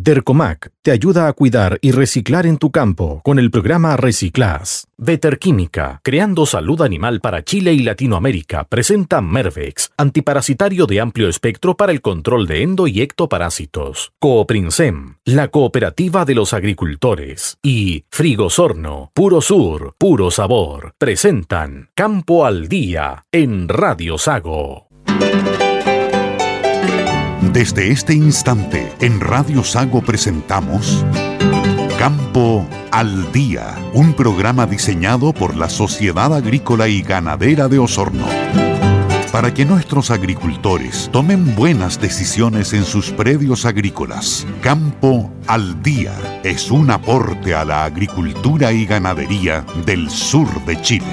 Dercomac te ayuda a cuidar y reciclar en tu campo con el programa Reciclas. Veterquímica, creando salud animal para Chile y Latinoamérica, presenta Mervex, antiparasitario de amplio espectro para el control de endo y ectoparásitos. Cooprinsem, la cooperativa de los agricultores. Y Frigosorno, puro sur, puro sabor, presentan Campo al Día en Radio Sago. Desde este instante, en Radio Sago presentamos Campo al Día, un programa diseñado por la Sociedad Agrícola y Ganadera de Osorno. Para que nuestros agricultores tomen buenas decisiones en sus predios agrícolas, Campo al Día es un aporte a la agricultura y ganadería del sur de Chile.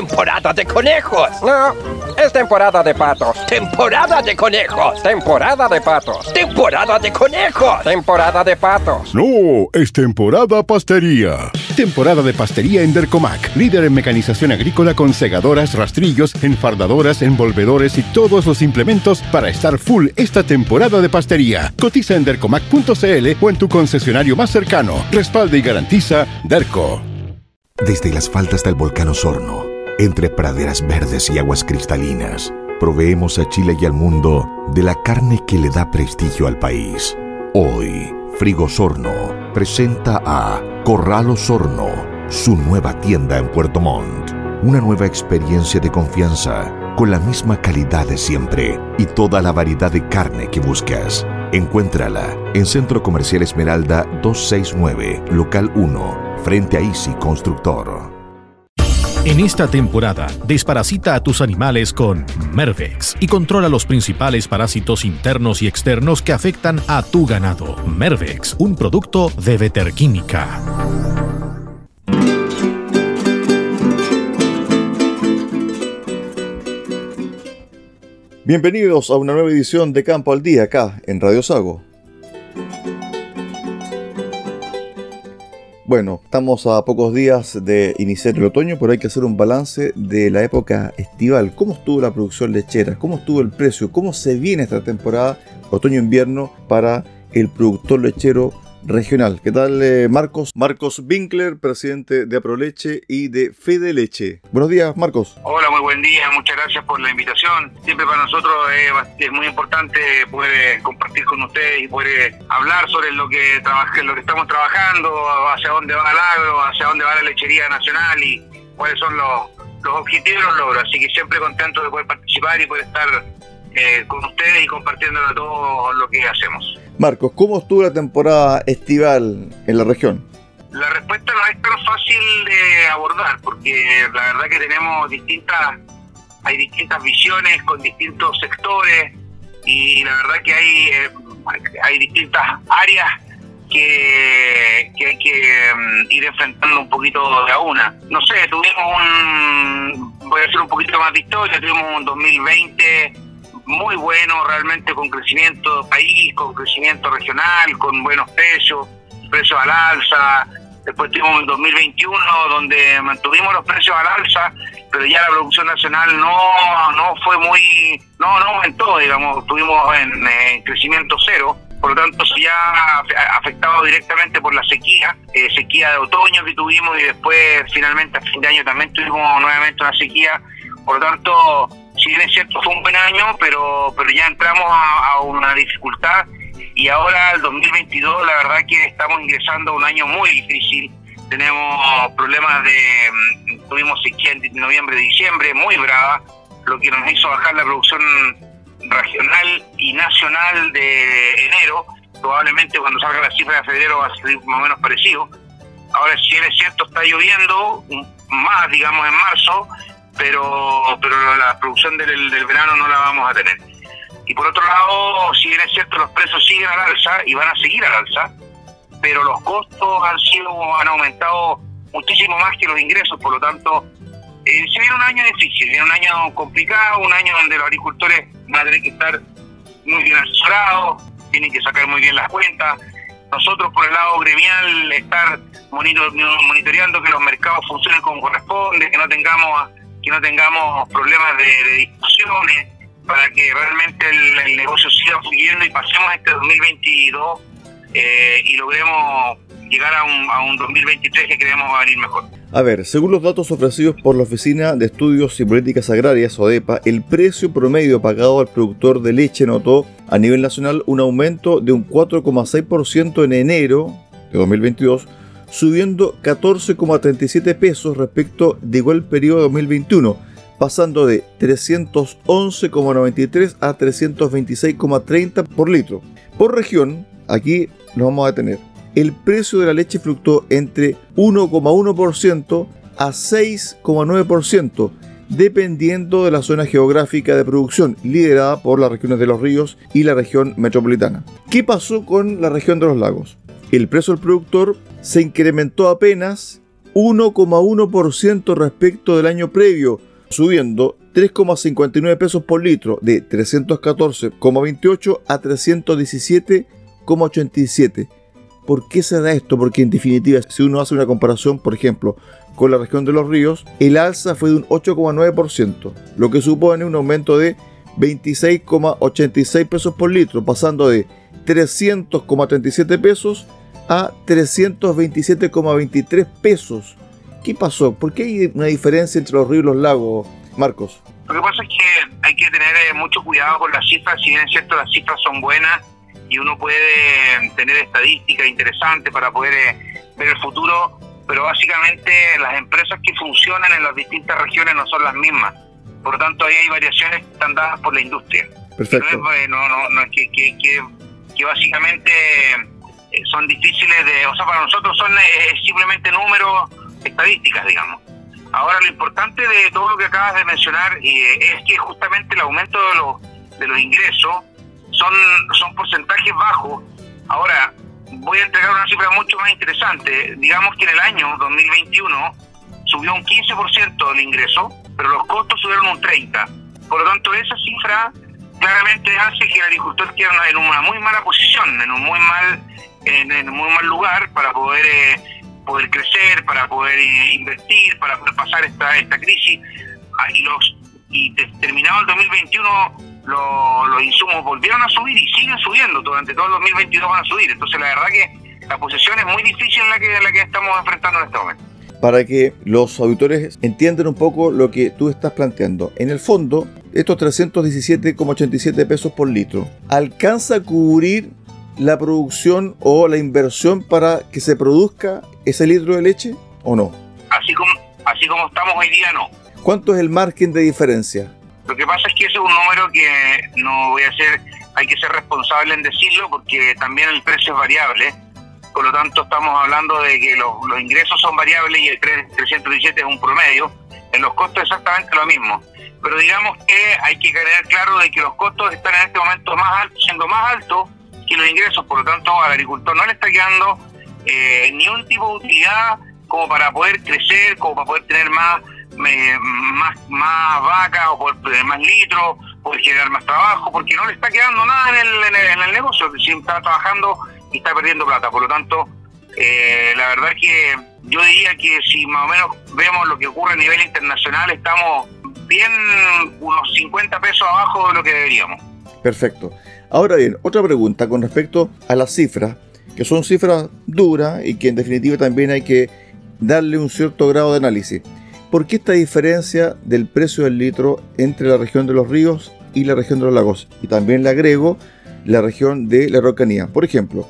Temporada de conejos. No, es temporada de patos. Temporada de conejos. Temporada de patos. Temporada de conejos. Temporada de patos. No, es temporada pastería. Temporada de pastería en Dercomac, líder en mecanización agrícola con segadoras, rastrillos, enfardadoras, envolvedores y todos los implementos para estar full esta temporada de pastería. Cotiza en dercomac.cl o en tu concesionario más cercano. Respalda y garantiza Derco. Desde las faldas del volcán Osorno, entre praderas verdes y aguas cristalinas, proveemos a Chile y al mundo de la carne que le da prestigio al país. Hoy, Frigosorno presenta a Corral Osorno, su nueva tienda en Puerto Montt. Una nueva experiencia de confianza, con la misma calidad de siempre y toda la variedad de carne que buscas. Encuéntrala en Centro Comercial Esmeralda 269, Local 1 frente a Easy Constructor. En esta temporada, desparasita a tus animales con Mervex y controla los principales parásitos internos y externos que afectan a tu ganado. Mervex, un producto de Veterquímica. Bienvenidos a una nueva edición de Campo al Día acá en Radio Sago. Bueno, estamos a pocos días de iniciar el otoño, pero hay que hacer un balance de la época estival. ¿Cómo estuvo la producción lechera? ¿Cómo estuvo el precio? ¿Cómo se viene esta temporada otoño-invierno para el productor lechero regional. ¿Qué tal, eh, Marcos? Marcos Winkler, presidente de Aproleche y de Fede Leche. Buenos días, Marcos. Hola, muy buen día. Muchas gracias por la invitación. Siempre para nosotros es, muy importante poder compartir con ustedes y poder hablar sobre lo que, lo que estamos trabajando, hacia dónde va el agro, hacia dónde va la lechería nacional y cuáles son los, los objetivos y los logros. Así que siempre contento de poder participar y poder estar eh, con ustedes y compartiendo todo lo que hacemos. Marcos, ¿cómo estuvo la temporada estival en la región? La respuesta no es tan fácil de abordar porque la verdad que tenemos distintas, hay distintas visiones con distintos sectores y la verdad que hay, eh, hay distintas áreas que, que hay que mm, ir enfrentando un poquito de a una. No sé, tuvimos un, voy a hacer un poquito más de historia, tuvimos un 2020 muy bueno realmente con crecimiento país, con crecimiento regional, con buenos precios, precios al alza. Después tuvimos el 2021 donde mantuvimos los precios al alza, pero ya la producción nacional no no fue muy, no, no aumentó, digamos, estuvimos en, crecimiento cero. Por lo tanto, eso ya afectado directamente por la sequía, eh, sequía de otoño que tuvimos y después finalmente a fin de año también tuvimos nuevamente una sequía. Por lo tanto, si bien es cierto fue un buen año, pero, pero ya entramos a, una dificultad y ahora el 2022 la verdad que estamos ingresando a un año muy difícil. Tenemos problemas de, mm, tuvimos sequía en noviembre, diciembre, muy brava, lo que nos hizo bajar la producción regional y nacional de enero. Probablemente cuando salga la cifra de febrero va a ser más o menos parecido. Ahora, si bien es cierto, está lloviendo más, digamos, en marzo, pero, pero la producción del, del verano no la vamos a tener. Y por otro lado, si bien es cierto, los precios siguen al alza y van a seguir al alza, pero los costos han sido han aumentado muchísimo más que los ingresos, por lo tanto, eh, se viene un año difícil, viene un año complicado, un año donde los agricultores van a tener que estar muy bien asesorados, tienen que sacar muy bien las cuentas. Nosotros, por el lado gremial, estar monitoreando que los mercados funcionen como corresponde, que no tengamos que no tengamos problemas de, discusiones, para que realmente el, negocio siga fluyendo y pasemos este 2022 eh, y logremos llegar a un, a un 2023 que creemos va a venir mejor. A ver, según los datos ofrecidos por la Oficina de Estudios y Políticas Agrarias, ODEPA, el precio promedio pagado al productor de leche notó a nivel nacional un aumento de un 4,6% en enero de 2022, subiendo 14,37 pesos respecto de igual periodo de 2021, pasando de 311,93 a 326,30 por litro. Por región, aquí nos vamos a detener el precio de la leche fluctuó entre 1,1% a 6,9%, dependiendo de la zona geográfica de producción, liderada por las regiones de los ríos y la región metropolitana. ¿Qué pasó con la región de los lagos? El precio del productor se incrementó apenas 1,1% respecto del año previo, subiendo 3,59 pesos por litro de 314,28 a 317,87 ¿Por qué se da esto? Porque en definitiva, si uno hace una comparación, por ejemplo, con la región de los ríos, el alza fue de un 8,9%, lo que supone un aumento de 26,86 pesos por litro, pasando de 300,37 pesos a 327,23 pesos. ¿Qué pasó? ¿Por qué hay una diferencia entre los ríos y los lagos, Marcos? Lo que pasa es que hay que tener eh, mucho cuidado con las cifras, si bien es cierto las cifras son buenas, y uno puede tener estadísticas interesantes para poder eh, ver el futuro, pero básicamente las empresas que funcionan en las distintas regiones no son las mismas. Por lo tanto, ahí hay variaciones que están dadas por la industria. Perfecto. No es, no, no, no es que, que, que, básicamente eh, son difíciles de... O sea, para nosotros son eh, simplemente números, estadísticas, digamos. Ahora, lo importante de todo lo que acabas de mencionar es que justamente el aumento de los, de los ingresos son, son porcentajes bajos. Ahora, voy a entregar una cifra mucho más interesante. Digamos que en el año 2021 subió un 15% el ingreso, pero los costos subieron un 30%. Por lo tanto, esa cifra claramente hace que el agricultor quede en una muy mala posición, en un muy mal, en, un muy mal lugar para poder eh, poder crecer, para poder eh, invertir, para poder pasar esta esta crisis. Ah, y los y terminado el 2021 los insumos volvieron a subir y siguen subiendo, durante todo el 2022 van a subir. Entonces la verdad que la posición es muy difícil en la que, la que estamos enfrentando en este momento. Para que los auditores entiendan un poco lo que tú estás planteando. En el fondo, estos 317,87 pesos por litro, ¿alcanza a cubrir la producción o la inversión para que se produzca ese litro de leche o no? Así como, así como estamos hoy día, no. ¿Cuánto es el margen de diferencia? Lo que pasa es que ese es un número que no voy a ser, hay que ser responsable en decirlo porque también el precio es variable. Por lo tanto, estamos hablando de que los, ingresos son variables y el 317 es un promedio. En los costos exactamente lo mismo. Pero digamos que hay que tener claro de que los costos están en este momento más altos, siendo más altos que los ingresos. Por lo tanto, al agricultor no le está quedando eh, ni un tipo de utilidad como para poder crecer, como para poder tener más más, más vacas o por tener más litros, por generar más trabajo, porque no le está quedando nada en el, en el, negocio, si está trabajando y está perdiendo plata. Por lo tanto, eh, la verdad es que yo diría que si más o menos vemos lo que ocurre a nivel internacional, estamos bien unos 50 pesos abajo de lo que deberíamos. Perfecto. Ahora bien, otra pregunta con respecto a las cifras, que son cifras duras y que en definitiva también hay que darle un cierto grado de análisis. ¿Por qué esta diferencia del precio del litro entre la región de los ríos y la región de los lagos? Y también le agrego la región de la Araucanía. Por ejemplo,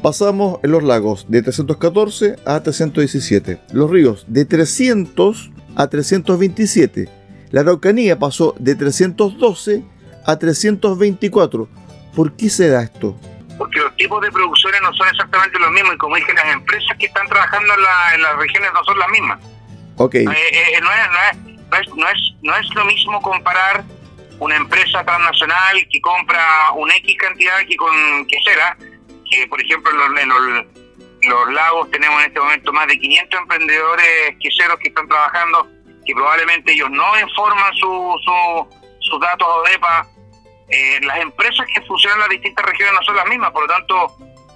pasamos en los lagos de 314 a 317, los ríos de 300 a 327. La Araucanía pasó de 312 a 324. ¿Por qué se da esto? Porque los tipos de producciones no son exactamente los mismos y como dije, las empresas que están trabajando en, en las regiones no son las mismas. Okay. Eh, eh, no, es, no, es, no, es, lo mismo comparar una empresa transnacional que compra un X cantidad que con quesera, que por ejemplo en los, lagos tenemos en este momento más de 500 emprendedores queseros que están trabajando, que probablemente ellos no informan su, su, sus datos ODEPA. Eh, las empresas que funcionan en las distintas regiones no son las mismas, por lo tanto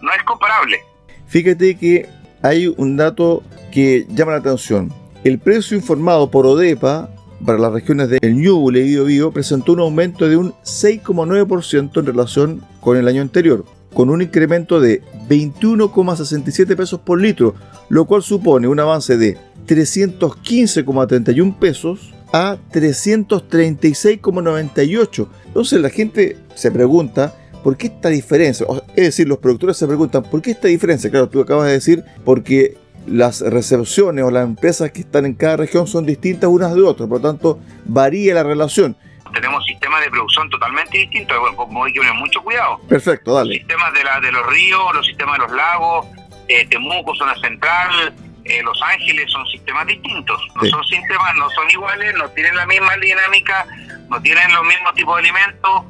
no es comparable. Fíjate que hay un dato que llama la atención. El precio informado por ODEPA para las regiones de El Ñuble y Biobío presentó un aumento de un 6,9% en relación con el año anterior, con un incremento de 21,67 pesos por litro, lo cual supone un avance de 315,31 pesos a 336,98. Entonces la gente se pregunta, ¿por qué esta diferencia? Es decir, los productores se preguntan, ¿por qué esta diferencia? Claro, tú acabas de decir, porque las recepciones o las empresas que están en cada región son distintas unas de otras, por lo tanto varía la relación. Tenemos sistemas de producción totalmente distintos, como hay que tener mucho cuidado. Perfecto, dale. Los sistemas de, la, de los ríos, los sistemas de los lagos, eh, Temuco, zona central, eh, Los Ángeles son sistemas distintos. No son sistemas, no son iguales, no tienen la misma dinámica, no tienen los mismos tipos de alimentos.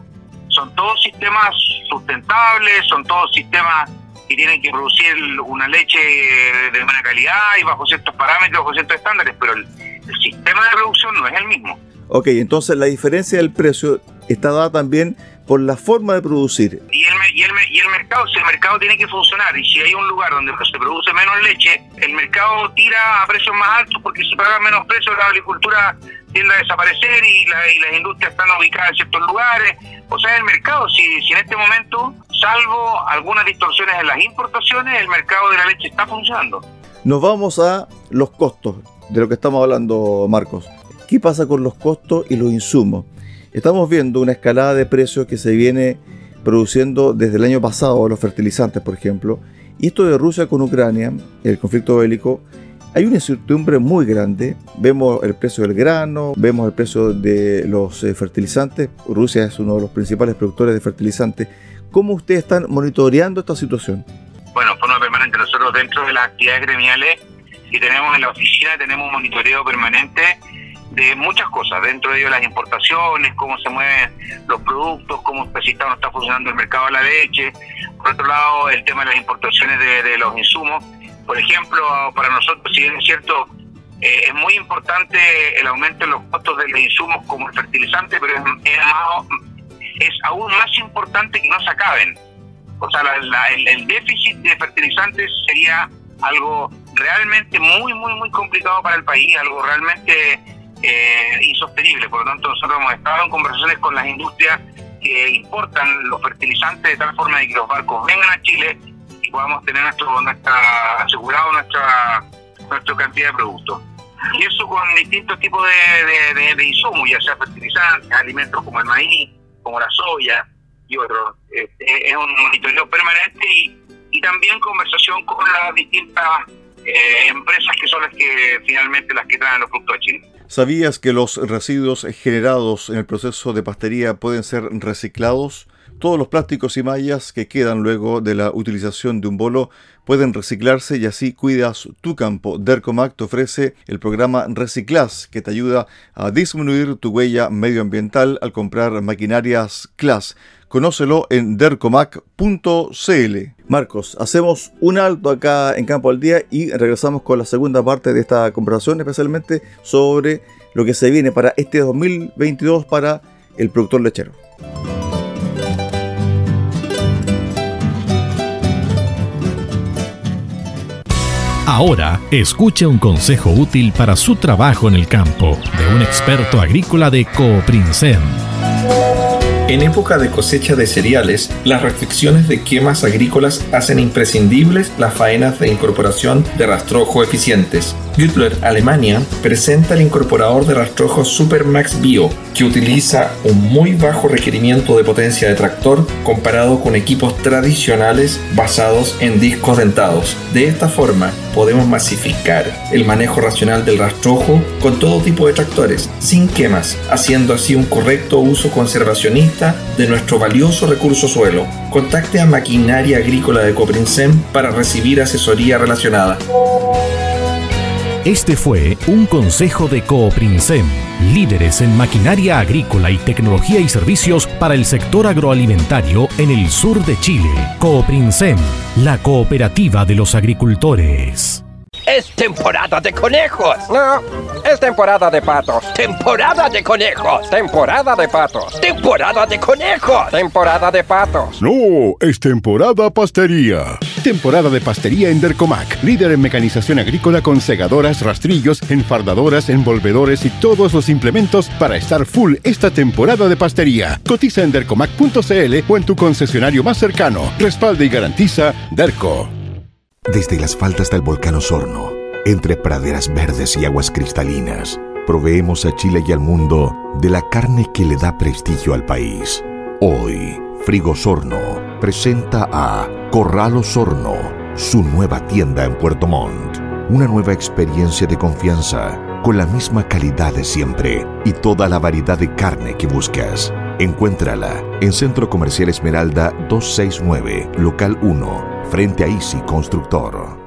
Son todos sistemas sustentables, son todos sistemas que tienen que producir una leche de buena calidad y bajo ciertos parámetros, bajo ciertos estándares, pero el, sistema de producción no es el mismo. Ok, entonces la diferencia del precio está dada también por la forma de producir. Y el, y el, y el mercado, si el mercado tiene que funcionar y si hay un lugar donde se produce menos leche, el mercado tira a precios más altos porque si paga menos precios la agricultura tiende a desaparecer y, la, y las industrias están ubicadas en ciertos lugares. O sea, el mercado, si, si en este momento, salvo algunas distorsiones en las importaciones, el mercado de la leche está funcionando. Nos vamos a los costos de lo que estamos hablando, Marcos. ¿Qué pasa con los costos y los insumos? Estamos viendo una escalada de precios que se viene produciendo desde el año pasado, los fertilizantes, por ejemplo. Y esto de Rusia con Ucrania, el conflicto bélico, hay una incertidumbre muy grande. Vemos el precio del grano, vemos el precio de los eh, fertilizantes. Rusia es uno de los principales productores de fertilizantes. ¿Cómo ustedes están monitoreando esta situación? Bueno, forma permanente. Nosotros dentro de las actividades gremiales que tenemos en la oficina tenemos un monitoreo permanente de muchas cosas, dentro de ello las importaciones, cómo se mueven los productos, cómo está no está funcionando el mercado de la leche, por otro lado el tema de las importaciones de los insumos, por ejemplo, para nosotros, si bien es cierto, eh, es muy importante el aumento en los costos de los insumos como el fertilizante, pero es, aún más importante que no se acaben. O sea, el, déficit de fertilizantes sería algo realmente muy, muy, muy complicado para el país, algo realmente eh, insostenible. Por lo tanto, nosotros hemos estado en conversaciones con las industrias que importan los fertilizantes de tal forma de que los barcos vengan a Chile podamos tener nuestro, nuestra, asegurado nuestra, nuestra cantidad de productos. Y eso con distintos tipos de, insumos, ya sea fertilizantes, alimentos como el maíz, como la soya y otros. es un monitoreo permanente y, y también conversación con las distintas eh, empresas que son las que finalmente las que traen los productos a Chile. ¿Sabías que los residuos generados en el proceso de pastería pueden ser reciclados? Todos los plásticos y mallas que quedan luego de la utilización de un bolo pueden reciclarse y así cuidas tu campo. Dercomac te ofrece el programa Reciclas que te ayuda a disminuir tu huella medioambiental al comprar maquinarias CLAS. Conócelo en dercomac.cl. Marcos, hacemos un alto acá en Campo al Día y regresamos con la segunda parte de esta conversación, especialmente sobre lo que se viene para este 2022 para el productor lechero. Ahora, escuche un consejo útil para su trabajo en el campo de un experto agrícola de Cooprinsem. En época de cosecha de cereales, las restricciones de quemas agrícolas hacen imprescindibles las faenas de incorporación de rastrojo eficientes. Güttler Alemania presenta el incorporador de rastrojo Supermax Bio, que utiliza un muy bajo requerimiento de potencia de tractor comparado con equipos tradicionales basados en discos dentados. De esta forma, podemos masificar el manejo racional del rastrojo con todo tipo de tractores, sin quemas, haciendo así un correcto uso conservacionista de nuestro valioso recurso suelo. Contacte a Maquinaria Agrícola de Coprinsem para recibir asesoría relacionada. Este fue un consejo de Cooprinsem, líderes en maquinaria agrícola y tecnología y servicios para el sector agroalimentario en el sur de Chile. Cooprinsem, la cooperativa de los agricultores. Es temporada de conejos. No, es temporada de patos. Temporada de conejos. Temporada de patos. Temporada de conejos. Temporada de patos. No, es temporada pastería. Temporada de pastería en Dercomac, líder en mecanización agrícola con segadoras, rastrillos, enfardadoras, envolvedores y todos los implementos para estar full esta temporada de pastería. Cotiza en dercomac.cl o en tu concesionario más cercano. Respalda y garantiza Derco. Desde las faldas del volcán Osorno, entre praderas verdes y aguas cristalinas, proveemos a Chile y al mundo de la carne que le da prestigio al país. Hoy, Frigosorno presenta a Corral Osorno, su nueva tienda en Puerto Montt. Una nueva experiencia de confianza, con la misma calidad de siempre y toda la variedad de carne que buscas. Encuéntrala en Centro Comercial Esmeralda 269, Local 1, frente a Easy Constructor.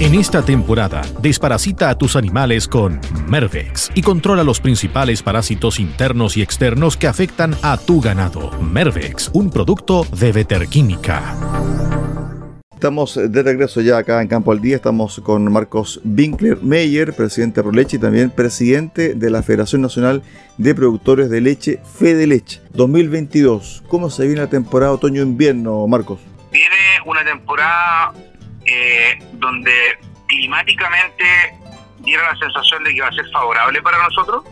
En esta temporada, desparasita a tus animales con Mervex y controla los principales parásitos internos y externos que afectan a tu ganado. Mervex, un producto de Veterquímica. Estamos de regreso ya acá en Campo al Día. Estamos con Marcos Winkler Meyer, presidente de Proleche y también presidente de la Federación Nacional de Productores de Leche, Fede Leche. 2022. ¿Cómo se viene la temporada otoño-invierno, Marcos? Viene una temporada eh, donde climáticamente diera la sensación de que va a ser favorable para nosotros.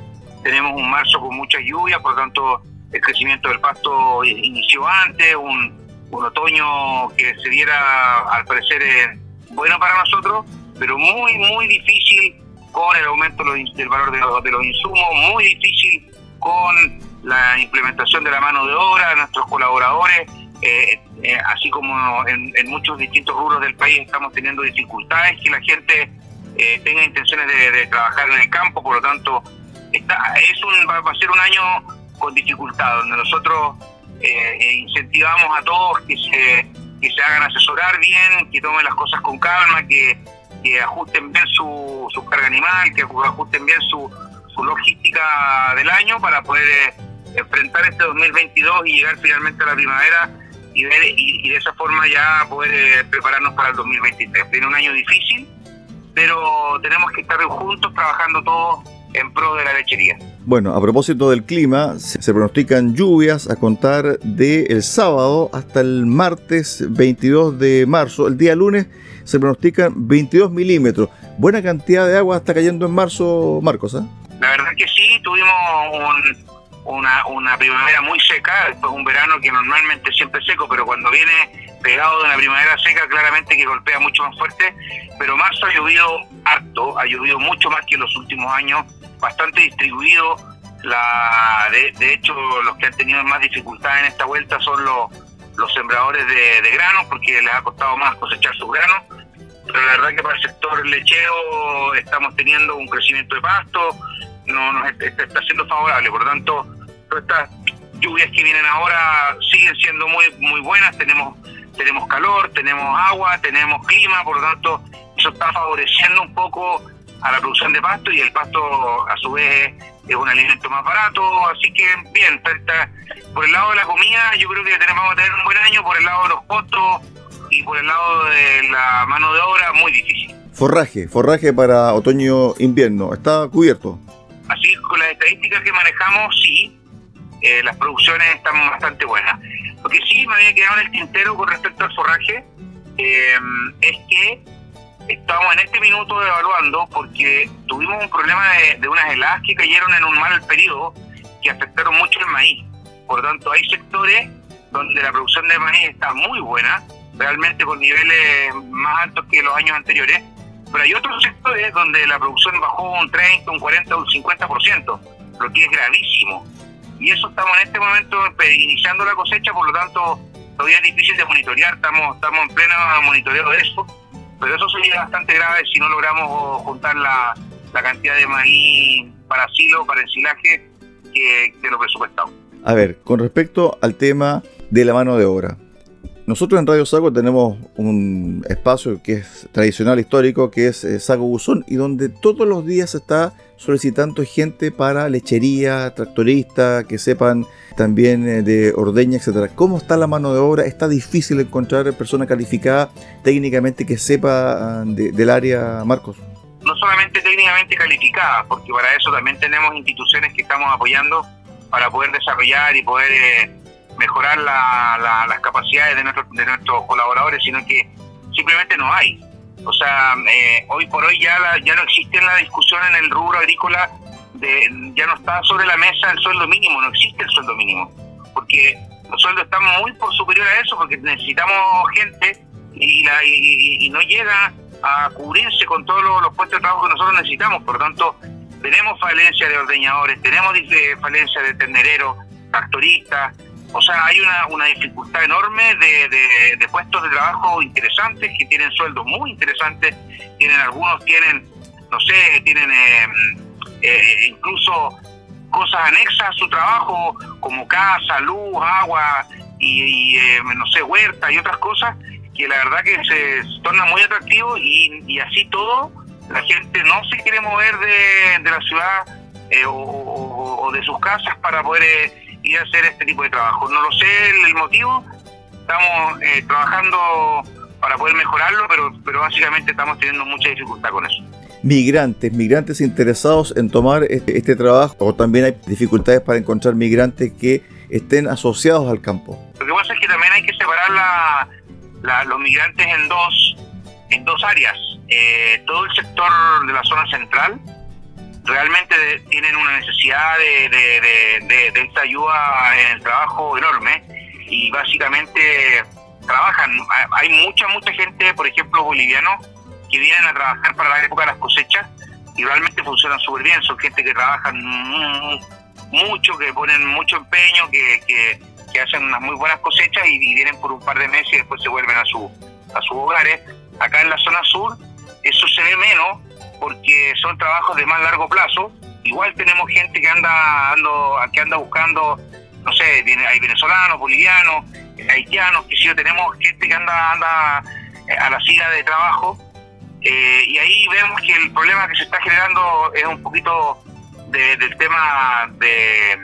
Tenemos un marzo con mucha lluvia, por lo tanto el crecimiento del pasto inició antes, un, un otoño que se diera al parecer eh, bueno para nosotros, pero muy, muy difícil con el aumento del valor de los, de los insumos, muy difícil con la implementación de la mano de obra, nuestros colaboradores eh, eh, así como en, muchos distintos rubros del país estamos teniendo dificultades, que la gente eh, tenga intenciones de, trabajar en el campo, por lo tanto, está, es un, va a ser un año con dificultad, donde nosotros incentivamos a todos que se, que se hagan asesorar bien, que tomen las cosas con calma, que, que ajusten bien su, su carga animal, que ajusten bien su, su logística del año para poder enfrentar este 2022 y llegar finalmente a la primavera y, de esa forma ya poder eh, prepararnos para el 2023. Viene un año difícil, pero tenemos que estar juntos trabajando todos en pro de la lechería. Bueno, a propósito del clima, se pronostican lluvias a contar del el sábado hasta el martes 22 de marzo. El día lunes se pronostican 22 milímetros. Buena cantidad de agua está cayendo en marzo, Marcos. ¿eh? La verdad que sí, tuvimos un, una, una primavera muy seca, después un verano que normalmente siempre es seco, pero cuando viene pegado de una primavera seca, claramente que golpea mucho más fuerte. Pero marzo ha llovido harto, ha llovido mucho más que en los últimos años, bastante distribuido. La, de, hecho, los que han tenido más dificultades en esta vuelta son los, los sembradores de, de granos, porque les ha costado más cosechar sus granos. Pero la verdad que para el sector lechero estamos teniendo un crecimiento de pasto, no nos está, está siendo favorable. Por lo tanto, todas estas lluvias que vienen ahora siguen siendo muy muy buenas, tenemos tenemos calor, tenemos agua, tenemos clima, por lo tanto eso está favoreciendo un poco a la producción de pasto y el pasto a su vez es un alimento más barato, así que bien, por el lado de la comida yo creo que tenemos, vamos a tener un buen año, por el lado de los costos y por el lado de la mano de obra muy difícil. Forraje, forraje para otoño-invierno, ¿está cubierto? Así con las estadísticas que manejamos, sí, eh, las producciones están bastante buenas. Lo que sí me había quedado en el tintero con respecto al forraje eh, es que estamos en este minuto evaluando porque tuvimos un problema de, unas heladas que cayeron en un mal periodo que afectaron mucho el maíz. Por lo tanto, hay sectores donde la producción de maíz está muy buena, realmente con niveles más altos que los años anteriores, pero hay otros sectores donde la producción bajó un 30, un 40, un 50%, lo que es gravísimo y eso estamos en este momento iniciando la cosecha, por lo tanto todavía es difícil de monitorear, estamos, estamos en pleno monitoreo de eso, pero eso sería bastante grave si no logramos juntar la, cantidad de maíz para silo, para ensilaje que, que lo presupuestamos. A ver, con respecto al tema de la mano de obra, nosotros en Radio Sago tenemos un espacio que es tradicional, histórico, que es eh, Sago Buzón, y donde todos los días se está solicitando gente para lechería, tractorista, que sepan también eh, de ordeña, etcétera. ¿Cómo está la mano de obra? ¿Está difícil encontrar persona calificada técnicamente que sepa ah, del área, Marcos? No solamente técnicamente calificada, porque para eso también tenemos instituciones que estamos apoyando para poder desarrollar y poder... Eh, mejorar las capacidades de, de nuestros colaboradores, sino que simplemente no hay. O sea, eh, hoy por hoy ya, ya no existe la discusión en el rubro agrícola, de, ya no está sobre la mesa el sueldo mínimo, no existe el sueldo mínimo, porque los sueldos están muy por superior a eso, porque necesitamos gente y, la, y, no llega a cubrirse con todos los, puestos de trabajo que nosotros necesitamos. Por lo tanto, tenemos falencia de ordeñadores, tenemos falencia de tendereros, tractoristas, o sea, hay una, una dificultad enorme de, de, puestos de trabajo interesantes que tienen sueldos muy interesantes, tienen algunos tienen, no sé, tienen eh, eh, incluso cosas anexas a su trabajo como casa, luz, agua y, eh, no sé, huerta y otras cosas que la verdad que se torna muy atractivo y, y así todo la gente no se quiere mover de, de la ciudad o, o, de sus casas para poder y hacer este tipo de trabajo. No lo sé el, motivo, estamos eh, trabajando para poder mejorarlo, pero, pero básicamente estamos teniendo mucha dificultad con eso. Migrantes, migrantes interesados en tomar este, este trabajo, o también hay dificultades para encontrar migrantes que estén asociados al campo. Lo que pasa es que también hay que separar la, los migrantes en dos, en dos áreas. Eh, todo el sector de la zona central, realmente tienen una necesidad de, de, esta ayuda en el trabajo enorme y básicamente trabajan. Hay mucha, mucha gente, por ejemplo, bolivianos, que vienen a trabajar para la época de las cosechas y realmente funcionan súper bien. Son gente que trabajan mucho, que ponen mucho empeño, que, que, hacen unas muy buenas cosechas y, vienen por un par de meses y después se vuelven a, su, a sus hogares. Acá en la zona sur eso se ve menos porque son trabajos de más largo plazo. Igual tenemos gente que anda, ando, que anda buscando, no sé, hay venezolanos, bolivianos, haitianos, que sí, tenemos gente que anda, anda eh, a la silla de trabajo. Eh, y ahí vemos que el problema que se está generando es un poquito del tema de,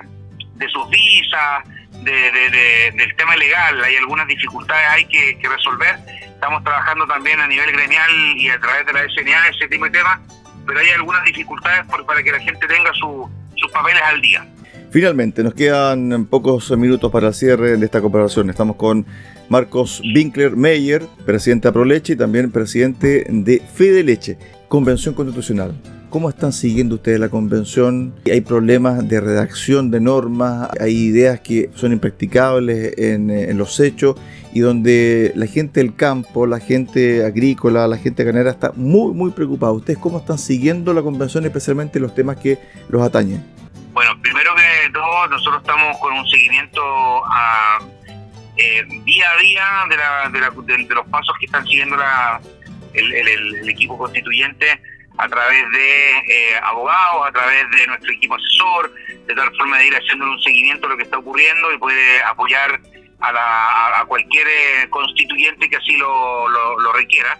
de sus visas, de, del tema legal. Hay algunas dificultades hay que, resolver Estamos trabajando también a nivel gremial y a través de la SNA ese tipo de temas, pero hay algunas dificultades para que la gente tenga sus papeles al día. Finalmente, nos quedan pocos minutos para el cierre de esta cooperación. Estamos con Marcos Winkler Meyer, presidente de Proleche y también presidente de Fede Leche, Convención Constitucional. ¿Cómo están siguiendo ustedes la convención? ¿Hay problemas de redacción de normas? ¿Hay ideas que son impracticables en, en los hechos? Y donde la gente del campo, la gente agrícola, la gente ganadera está muy, muy preocupada. ¿Ustedes cómo están siguiendo la convención, especialmente los temas que los atañen? Bueno, primero que todo, nosotros estamos con un seguimiento a, eh, día a día de, la, de, la, de, los pasos que están siguiendo el equipo constituyente a través de eh, abogados, a través de nuestro equipo asesor, de tal forma de ir haciendo un seguimiento de lo que está ocurriendo y puede apoyar a, la, a cualquier eh, constituyente que así lo, lo, requiera.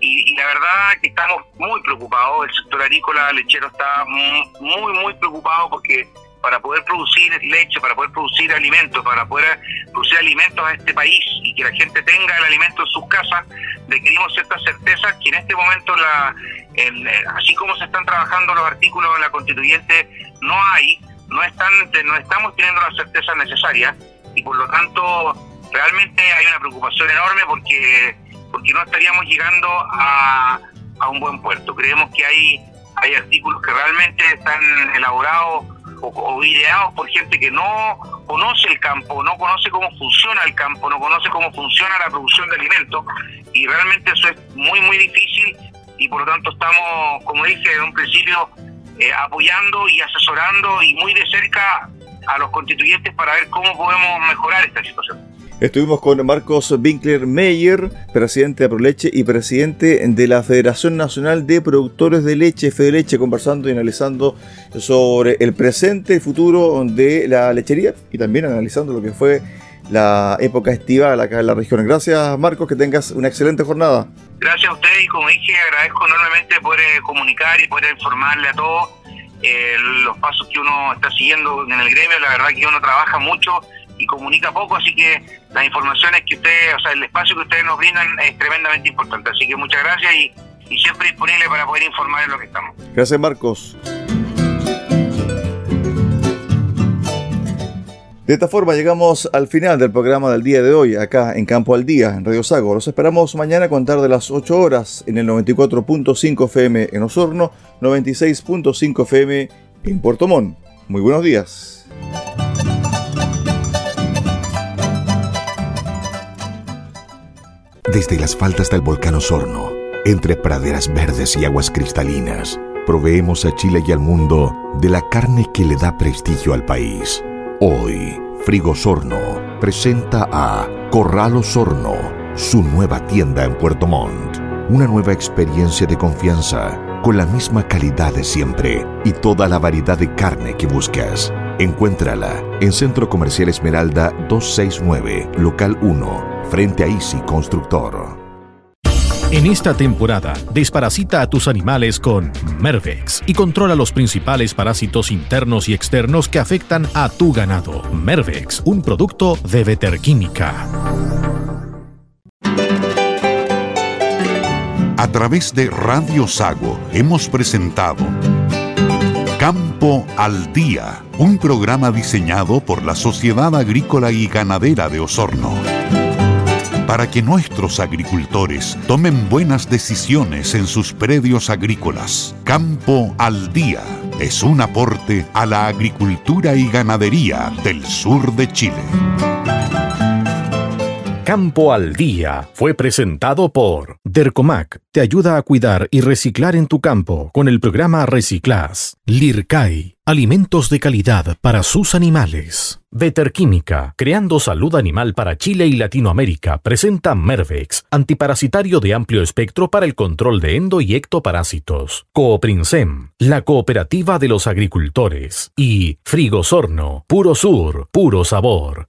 Y, y, la verdad que estamos muy preocupados, el sector agrícola lechero está muy, muy preocupado porque para poder producir leche, para poder producir alimentos, para poder producir alimentos a este país y que la gente tenga el alimento en sus casas, requerimos ciertas certezas que en este momento la, eh, así como se están trabajando los artículos en la constituyente, no hay, no están, no estamos teniendo las certezas necesarias y por lo tanto realmente hay una preocupación enorme porque porque no estaríamos llegando a, a un buen puerto. Creemos que hay hay artículos que realmente están elaborados o, ideados por gente que no conoce el campo, no conoce cómo funciona el campo, no conoce cómo funciona la producción de alimentos y realmente eso es muy muy difícil y por lo tanto estamos, como dije en un principio, eh, apoyando y asesorando y muy de cerca a los constituyentes para ver cómo podemos mejorar esta situación. Estuvimos con Marcos Winkler Meyer, presidente de Proleche y presidente de la Federación Nacional de Productores de Leche, Fedeleche, conversando y analizando sobre el presente y futuro de la lechería y también analizando lo que fue la época estival acá en la región. Gracias Marcos, que tengas una excelente jornada. Gracias a usted y como dije, agradezco enormemente poder eh, comunicar y poder informarle a todos eh, los pasos que uno está siguiendo en el gremio. La verdad que uno trabaja mucho y comunica poco, así que las informaciones que ustedes, o sea, el espacio que ustedes nos brindan es tremendamente importante. Así que muchas gracias y, siempre disponible para poder informar en lo que estamos. Gracias Marcos. De esta forma llegamos al final del programa del día de hoy, acá en Campo al Día, en Radio Sago. Los esperamos mañana a contar de las 8 horas en el 94.5 FM en Osorno, 96.5 FM en Puerto Montt. Muy buenos días. Desde las faldas del volcán Osorno, entre praderas verdes y aguas cristalinas, proveemos a Chile y al mundo de la carne que le da prestigio al país. Hoy, Frigosorno presenta a Corral Osorno, su nueva tienda en Puerto Montt. Una nueva experiencia de confianza con la misma calidad de siempre y toda la variedad de carne que buscas. Encuéntrala en Centro Comercial Esmeralda 269, Local 1, frente a Easy Constructor. En esta temporada, desparasita a tus animales con Mervex y controla los principales parásitos internos y externos que afectan a tu ganado. Mervex, un producto de Veterquímica. A través de Radio Sago hemos presentado Campo al Día, un programa diseñado por la Sociedad Agrícola y Ganadera de Osorno para que nuestros agricultores tomen buenas decisiones en sus predios agrícolas. Campo al Día es un aporte a la agricultura y ganadería del sur de Chile. Campo al Día fue presentado por Dercomac. Te ayuda a cuidar y reciclar en tu campo con el programa Reciclas. Lircai. Alimentos de calidad para sus animales. Veterquímica, creando salud animal para Chile y Latinoamérica, presenta Mervex, antiparasitario de amplio espectro para el control de endo y ectoparásitos. Cooprinsem, la cooperativa de los agricultores. Y Frigosorno, puro sur, puro sabor.